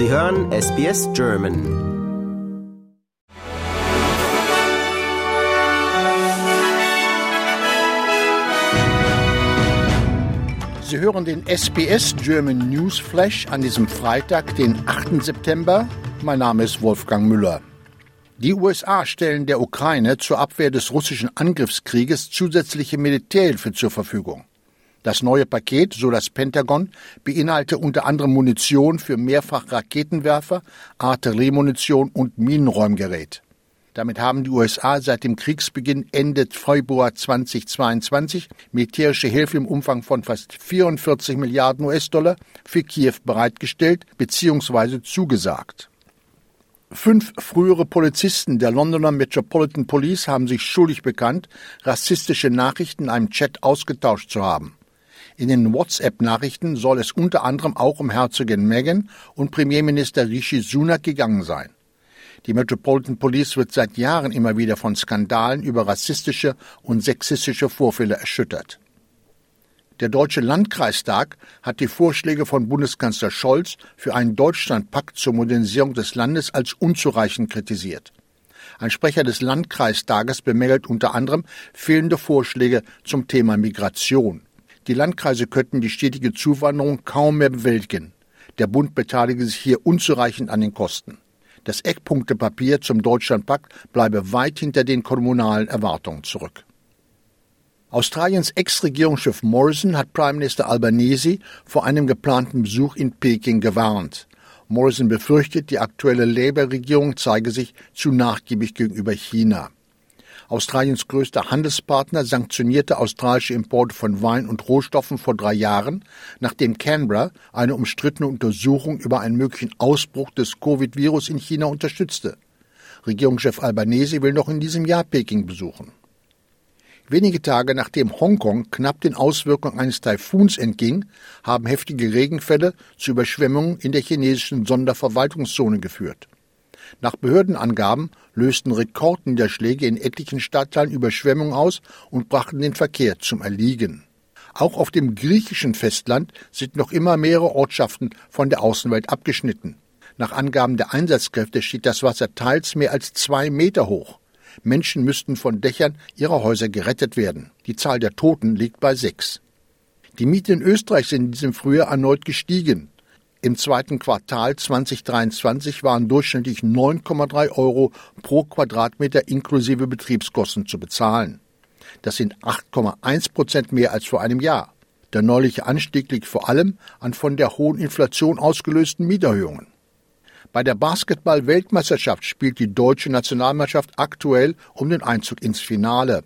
Sie hören SBS German. Sie hören den SBS German News Flash an diesem Freitag, den 8. September. Mein Name ist Wolfgang Müller. Die USA stellen der Ukraine zur Abwehr des russischen Angriffskrieges zusätzliche Militärhilfe zur Verfügung. Das neue Paket, so das Pentagon, beinhalte unter anderem Munition für Mehrfachraketenwerfer, Artilleriemunition und Minenräumgerät. Damit haben die USA seit dem Kriegsbeginn Ende Februar 2022 militärische Hilfe im Umfang von fast 44 Milliarden US-Dollar für Kiew bereitgestellt bzw. zugesagt. Fünf frühere Polizisten der Londoner Metropolitan Police haben sich schuldig bekannt, rassistische Nachrichten in einem Chat ausgetauscht zu haben. In den WhatsApp-Nachrichten soll es unter anderem auch um Herzogin Meghan und Premierminister Rishi Sunak gegangen sein. Die Metropolitan Police wird seit Jahren immer wieder von Skandalen über rassistische und sexistische Vorfälle erschüttert. Der Deutsche Landkreistag hat die Vorschläge von Bundeskanzler Scholz für einen Deutschlandpakt zur Modernisierung des Landes als unzureichend kritisiert. Ein Sprecher des Landkreistages bemängelt unter anderem fehlende Vorschläge zum Thema Migration. Die Landkreise könnten die stetige Zuwanderung kaum mehr bewältigen. Der Bund beteilige sich hier unzureichend an den Kosten. Das Eckpunktepapier zum Deutschlandpakt bleibe weit hinter den kommunalen Erwartungen zurück. Australiens Ex-Regierungschef Morrison hat Prime Minister Albanese vor einem geplanten Besuch in Peking gewarnt. Morrison befürchtet, die aktuelle Labour-Regierung zeige sich zu nachgiebig gegenüber China. Australiens größter Handelspartner sanktionierte australische Importe von Wein und Rohstoffen vor drei Jahren, nachdem Canberra eine umstrittene Untersuchung über einen möglichen Ausbruch des Covid-Virus in China unterstützte. Regierungschef Albanese will noch in diesem Jahr Peking besuchen. Wenige Tage nachdem Hongkong knapp den Auswirkungen eines Taifuns entging, haben heftige Regenfälle zu Überschwemmungen in der chinesischen Sonderverwaltungszone geführt. Nach Behördenangaben lösten Rekordniederschläge in etlichen Stadtteilen Überschwemmungen aus und brachten den Verkehr zum Erliegen. Auch auf dem griechischen Festland sind noch immer mehrere Ortschaften von der Außenwelt abgeschnitten. Nach Angaben der Einsatzkräfte steht das Wasser teils mehr als zwei Meter hoch. Menschen müssten von Dächern ihrer Häuser gerettet werden. Die Zahl der Toten liegt bei sechs. Die Mieten in Österreich sind in diesem Frühjahr erneut gestiegen. Im zweiten Quartal 2023 waren durchschnittlich 9,3 Euro pro Quadratmeter inklusive Betriebskosten zu bezahlen. Das sind 8,1 Prozent mehr als vor einem Jahr. Der neuliche Anstieg liegt vor allem an von der hohen Inflation ausgelösten Mieterhöhungen. Bei der Basketball-Weltmeisterschaft spielt die deutsche Nationalmannschaft aktuell um den Einzug ins Finale.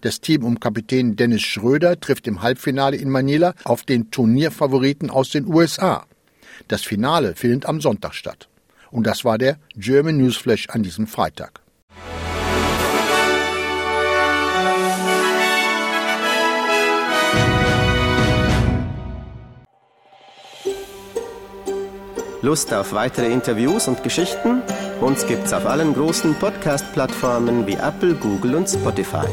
Das Team um Kapitän Dennis Schröder trifft im Halbfinale in Manila auf den Turnierfavoriten aus den USA. Das Finale findet am Sonntag statt. Und das war der German Newsflash an diesem Freitag. Lust auf weitere Interviews und Geschichten? Uns gibt's auf allen großen Podcast-Plattformen wie Apple, Google und Spotify.